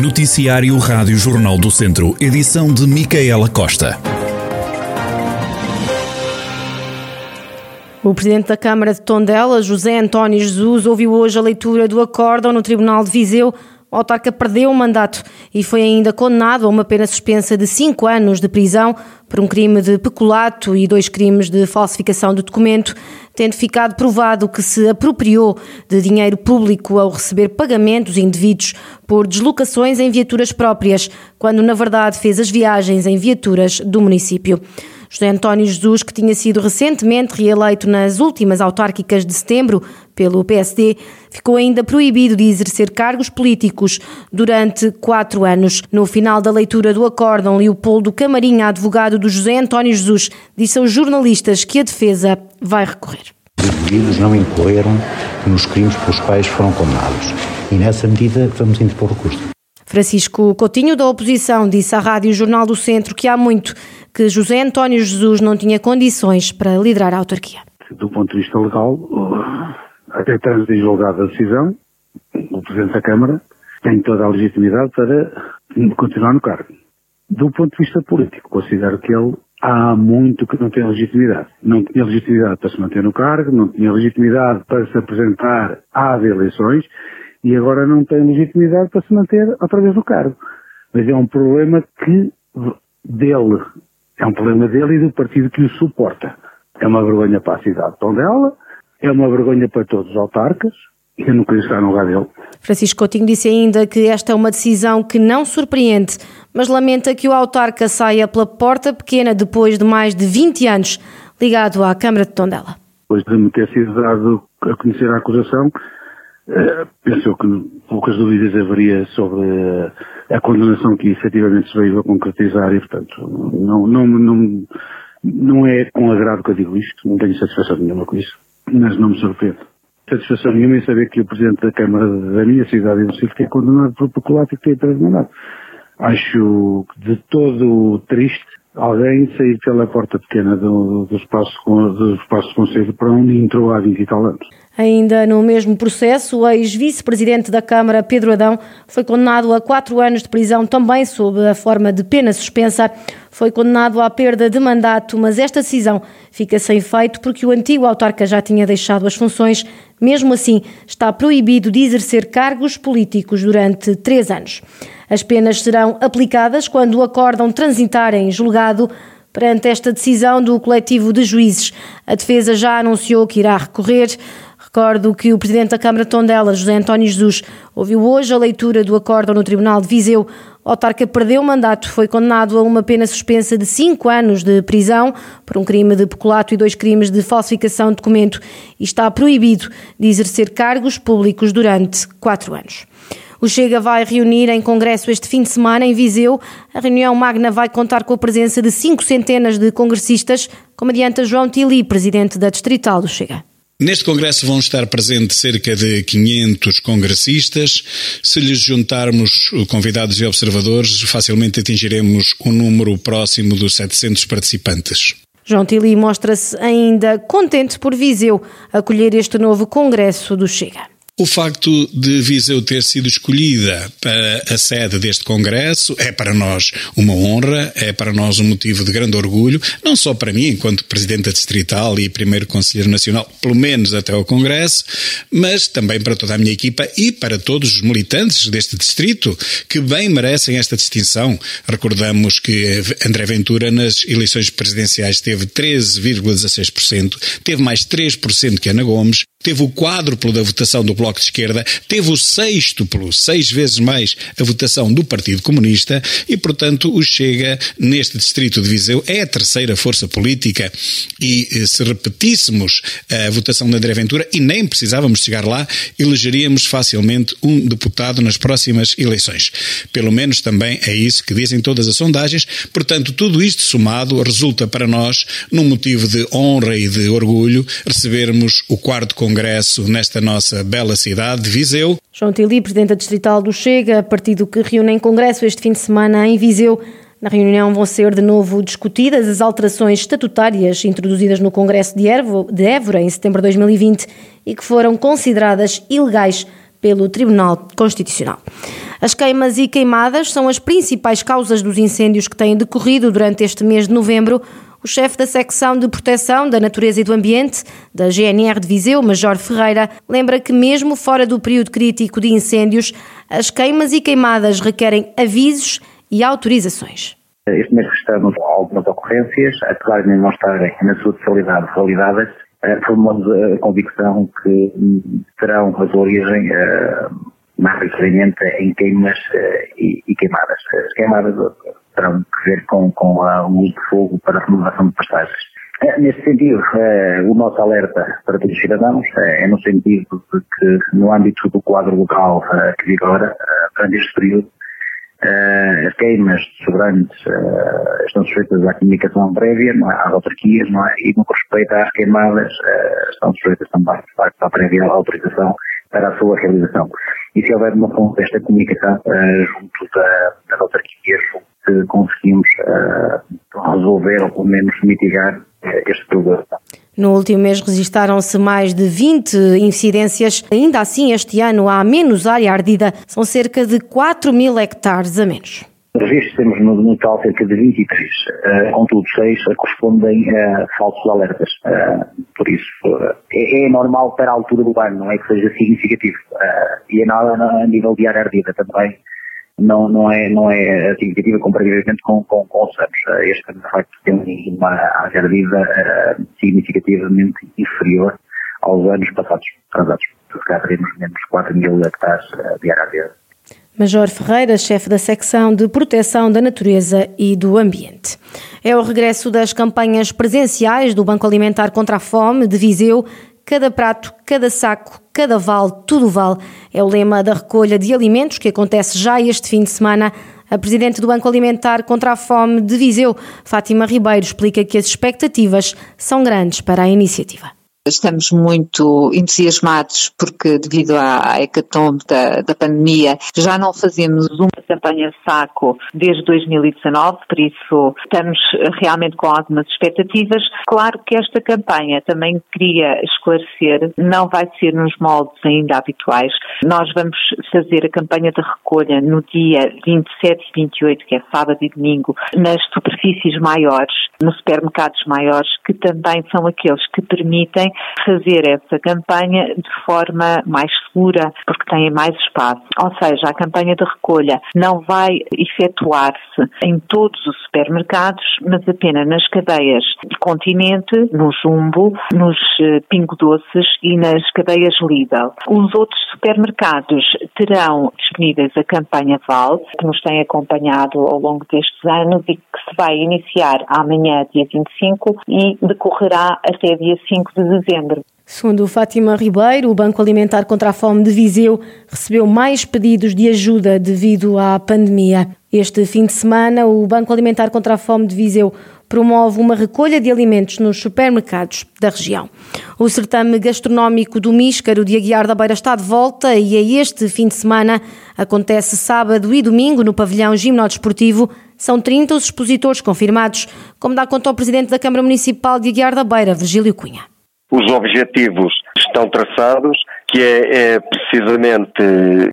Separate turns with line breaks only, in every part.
Noticiário Rádio Jornal do Centro, edição de Micaela Costa.
O presidente da Câmara de Tondela, José António Jesus, ouviu hoje a leitura do acórdão no Tribunal de Viseu o autarca perdeu o mandato e foi ainda condenado a uma pena suspensa de cinco anos de prisão por um crime de peculato e dois crimes de falsificação de documento, tendo ficado provado que se apropriou de dinheiro público ao receber pagamentos indevidos por deslocações em viaturas próprias, quando na verdade fez as viagens em viaturas do município. José António Jesus, que tinha sido recentemente reeleito nas últimas autárquicas de setembro pelo PSD, ficou ainda proibido de exercer cargos políticos durante quatro anos. No final da leitura do acórdão, Leopoldo Camarinha, advogado do José António Jesus, disse aos jornalistas que a defesa vai recorrer.
Os indivíduos não incorreram nos crimes pelos quais foram condenados e, nessa medida, vamos interpor recurso.
Francisco Coutinho, da oposição, disse à Rádio Jornal do Centro que há muito que José António Jesus não tinha condições para liderar a autarquia.
Do ponto de vista legal, até trânsito julgado a decisão, o Presidente da Câmara tem toda a legitimidade para continuar no cargo. Do ponto de vista político, considero que ele há muito que não tem legitimidade. Não tinha legitimidade para se manter no cargo, não tinha legitimidade para se apresentar às eleições e agora não tem legitimidade para se manter outra vez no cargo. Mas é um problema que dele é um problema dele e do partido que o suporta. É uma vergonha para a cidade de Tondela, é uma vergonha para todos os autarcas, eu não queria estar no lugar dele.
Francisco Coutinho disse ainda que esta é uma decisão que não surpreende, mas lamenta que o autarca saia pela porta pequena depois de mais de 20 anos ligado à Câmara de Tondela.
Depois de me ter sido dado a conhecer a acusação, eh, pensou que poucas dúvidas haveria sobre a condenação que efetivamente se veio a concretizar e, portanto, não, não, não, não é com agrado que eu digo isto, não tenho satisfação nenhuma com isso, mas não me surpreende. Satisfação nenhuma em saber que o Presidente da Câmara da minha cidade, Recife, é condenado por peculato e que tem três mandatos. Acho de todo triste alguém sair pela porta pequena do, do, espaço, do espaço de conselho para onde entrou há 20 e tal anos.
Ainda no mesmo processo, o ex-vice-presidente da Câmara, Pedro Adão, foi condenado a quatro anos de prisão, também sob a forma de pena suspensa. Foi condenado à perda de mandato, mas esta decisão fica sem efeito porque o antigo autarca já tinha deixado as funções. Mesmo assim, está proibido de exercer cargos políticos durante três anos. As penas serão aplicadas quando o acórdão transitar em julgado perante esta decisão do coletivo de juízes. A defesa já anunciou que irá recorrer. Recordo que o Presidente da Câmara de Tondela, José António Jesus, ouviu hoje a leitura do acórdão no Tribunal de Viseu. O autarca perdeu o mandato, foi condenado a uma pena suspensa de cinco anos de prisão por um crime de peculato e dois crimes de falsificação de documento e está proibido de exercer cargos públicos durante quatro anos. O Chega vai reunir em congresso este fim de semana em Viseu. A reunião magna vai contar com a presença de cinco centenas de congressistas, como adianta João Tili, presidente da Distrital do Chega.
Neste congresso vão estar presentes cerca de 500 congressistas. Se lhes juntarmos convidados e observadores, facilmente atingiremos um número próximo dos 700 participantes.
João Tili mostra-se ainda contente por Viseu acolher este novo congresso do Chega.
O facto de Viseu ter sido escolhida para a sede deste Congresso é para nós uma honra, é para nós um motivo de grande orgulho, não só para mim, enquanto Presidente Distrital e Primeiro Conselheiro Nacional, pelo menos até ao Congresso, mas também para toda a minha equipa e para todos os militantes deste distrito, que bem merecem esta distinção. Recordamos que André Ventura, nas eleições presidenciais, teve 13,16%, teve mais 3% que Ana Gomes, teve o quádruplo da votação do Bloco de Esquerda, teve o sextuplo, seis vezes mais, a votação do Partido Comunista e, portanto, o Chega, neste distrito de Viseu, é a terceira força política e eh, se repetíssemos a votação de André Ventura, e nem precisávamos chegar lá, elegeríamos facilmente um deputado nas próximas eleições. Pelo menos também é isso que dizem todas as sondagens. Portanto, tudo isto somado resulta para nós num motivo de honra e de orgulho recebermos o quarto congresso nesta nossa bela cidade de Viseu.
João Tili, presidente da Distrital do Chega, partido que reúne em congresso este fim de semana em Viseu. Na reunião vão ser de novo discutidas as alterações estatutárias introduzidas no Congresso de Évora em setembro de 2020 e que foram consideradas ilegais pelo Tribunal Constitucional. As queimas e queimadas são as principais causas dos incêndios que têm decorrido durante este mês de novembro. O chefe da secção de proteção da natureza e do ambiente da GNR de Viseu, Major Ferreira, lembra que mesmo fora do período crítico de incêndios, as queimas e queimadas requerem avisos e autorizações.
Este mês registramos algumas ocorrências, apesar de não estarem na sua totalidade validadas, eh, formamos a convicção que terão a sua origem eh, maioritariamente em queimas eh, e queimadas. As queimadas terão que ver com, com o uso de fogo para a renovação de pastagens. Neste sentido, o nosso alerta para todos os cidadãos é no sentido de que, no âmbito do quadro local que vigora, durante este período, as queimas sobrantes uh, estão sujeitas à comunicação prévia, é? às autarquias, não é? e no que respeita às queimadas, estão sujeitas também à prévia autorização para a sua realização. E se houver uma fonte desta comunicação junto da, das autarquias, conseguimos resolver ou pelo menos mitigar este problema.
No último mês registaram-se mais de 20 incidências. Ainda assim, este ano há menos área ardida. São cerca de 4 mil hectares a menos.
Registros temos no, no total cerca de 23, uh, contudo 6 correspondem a falsos alertas. Uh, por isso, uh, é, é, normal para a altura do ano, não é que seja significativo. Uh, e é nada a nível de área ardida também não, não, é, não é significativa comparativamente com, com, com os anos. Eh, este de facto, tem uma área de uh, significativamente inferior aos anos passados, transados. Calhar teremos menos 4 mil hectares uh, de área
Major Ferreira, chefe da secção de proteção da natureza e do ambiente. É o regresso das campanhas presenciais do Banco Alimentar contra a Fome de Viseu Cada prato, cada saco, cada vale, tudo vale. É o lema da recolha de alimentos que acontece já este fim de semana. A Presidente do Banco Alimentar contra a Fome de Viseu, Fátima Ribeiro, explica que as expectativas são grandes para a iniciativa.
Estamos muito entusiasmados porque, devido à hecatombe da, da pandemia, já não fazemos uma campanha saco desde 2019, por isso estamos realmente com algumas expectativas. Claro que esta campanha também queria esclarecer, não vai ser nos moldes ainda habituais. Nós vamos fazer a campanha de recolha no dia 27 e 28, que é sábado e domingo, nas superfícies maiores, nos supermercados maiores, que também são aqueles que permitem fazer essa campanha de forma mais segura, porque têm mais espaço. Ou seja, a campanha de recolha não vai efetuar-se em todos os supermercados, mas apenas nas cadeias Continente, no Jumbo, nos eh, Pingo Doces e nas cadeias Lidl. Os outros supermercados terão disponíveis a campanha Val, que nos tem acompanhado ao longo destes anos e que se vai iniciar amanhã, dia 25, e decorrerá até dia 5 de dezembro.
Segundo Fátima Ribeiro, o Banco Alimentar contra a Fome de Viseu recebeu mais pedidos de ajuda devido à pandemia. Este fim de semana, o Banco Alimentar contra a Fome de Viseu promove uma recolha de alimentos nos supermercados da região. O certame gastronómico do Míscaro de Aguiar da Beira está de volta e é este fim de semana. Acontece sábado e domingo no pavilhão Gimnodesportivo. São 30 os expositores confirmados, como dá conta o Presidente da Câmara Municipal de Aguiar da Beira, Virgílio Cunha.
Os objetivos estão traçados, que é, é, precisamente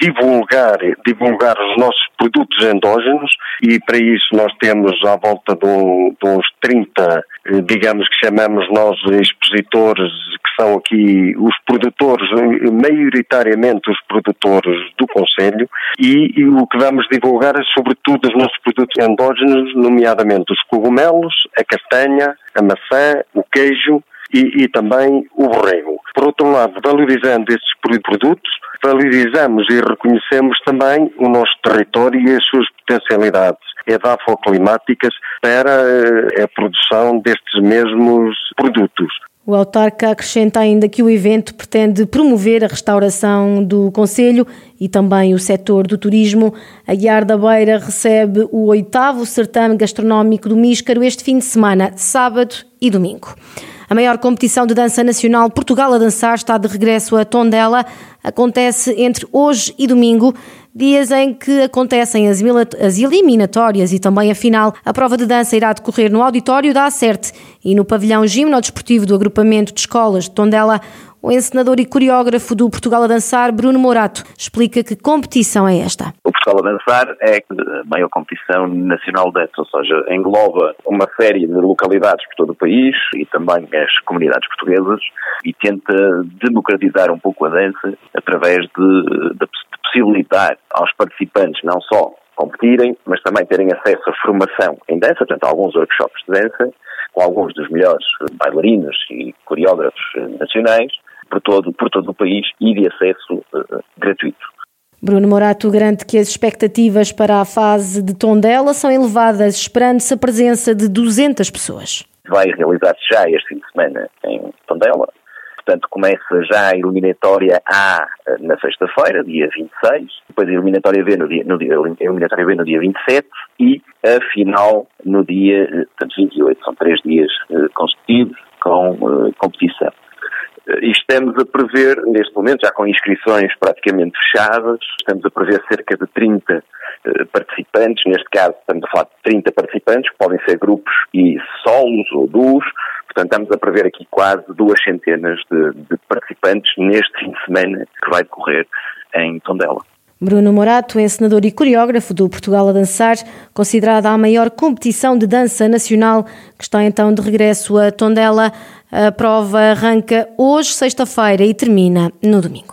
divulgar, divulgar os nossos produtos endógenos e para isso nós temos à volta de, um, de uns 30, eh, digamos que chamamos nós expositores, que são aqui os produtores, maioritariamente os produtores do Conselho e, e o que vamos divulgar é sobretudo os nossos produtos endógenos, nomeadamente os cogumelos, a castanha, a maçã, o queijo, e, e também o borrego. Por outro lado, valorizando estes produtos, valorizamos e reconhecemos também o nosso território e as suas potencialidades edafoclimáticas para eh, a produção destes mesmos produtos.
O autarca acrescenta ainda que o evento pretende promover a restauração do Conselho e também o setor do turismo. A Guiar da Beira recebe o oitavo certame gastronómico do Míscaro este fim de semana, sábado e domingo. A maior competição de dança nacional Portugal a Dançar está de regresso a Tondela. Acontece entre hoje e domingo, dias em que acontecem as eliminatórias e também a final. A prova de dança irá decorrer no auditório da Acerte e no pavilhão gimnodesportivo do agrupamento de escolas de Tondela. O encenador e coreógrafo do Portugal a Dançar, Bruno Morato, explica que competição é esta.
O Portugal a Dançar é a maior competição nacional de dança, ou seja, engloba uma série de localidades por todo o país e também as comunidades portuguesas e tenta democratizar um pouco a dança através de, de, possibilitar aos participantes não só competirem, mas também terem acesso à formação em dança, portanto, alguns workshops de dança, com alguns dos melhores bailarinos e coreógrafos nacionais, por todo, por todo o país e de acesso uh, gratuito.
Bruno Morato garante que as expectativas para a fase de Tondela são elevadas, esperando-se a presença de 200 pessoas.
Vai realizar-se já este fim de semana em Tondela. Portanto, começa já a eliminatória A eh, na sexta-feira, dia 26, depois a eliminatória B no dia, no dia, eliminatória B no dia 27 e a final no dia eh, portanto, 28. São três dias consecutivos com uh, competição. E estamos a prever, neste momento, já com inscrições praticamente fechadas, estamos a prever cerca de 30 eh, participantes, neste caso estamos a falar de 30 participantes, que podem ser grupos e solos ou duos, portanto estamos a prever aqui quase duas centenas de, de participantes neste fim de semana que vai decorrer em Tondela.
Bruno Morato, encenador e coreógrafo do Portugal a Dançar, considerada a maior competição de dança nacional, que está então de regresso a Tondela. A prova arranca hoje, sexta-feira, e termina no domingo.